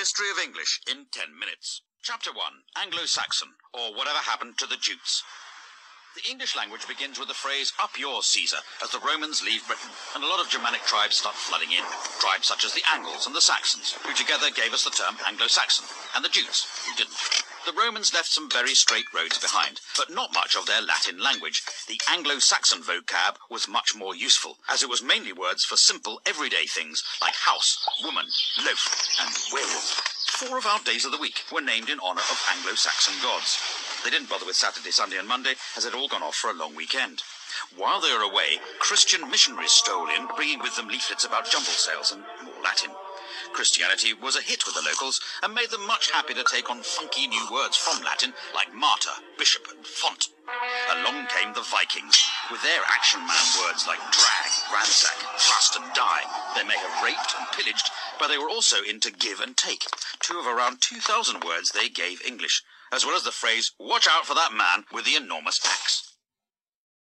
history of English in 10 minutes. Chapter 1 Anglo Saxon, or Whatever Happened to the Jutes. The English language begins with the phrase, up yours, Caesar, as the Romans leave Britain, and a lot of Germanic tribes start flooding in. Tribes such as the Angles and the Saxons, who together gave us the term Anglo-Saxon, and the Jutes, who didn't. The Romans left some very straight roads behind, but not much of their Latin language. The Anglo-Saxon vocab was much more useful, as it was mainly words for simple, everyday things like house, woman, loaf, and werewolf. Four of our days of the week were named in honour of Anglo-Saxon gods. They didn't bother with Saturday, Sunday, and Monday, as they'd all gone off for a long weekend. While they were away, Christian missionaries stole in, bringing with them leaflets about jumble sales and more Latin. Christianity was a hit with the locals and made them much happy to take on funky new words from Latin like martyr, bishop, and font. Along came the Vikings, with their action man words like drag, ransack, thrust, and die. They may have raped and pillaged, but they were also into give and take, two of around 2,000 words they gave English as well as the phrase, watch out for that man with the enormous axe.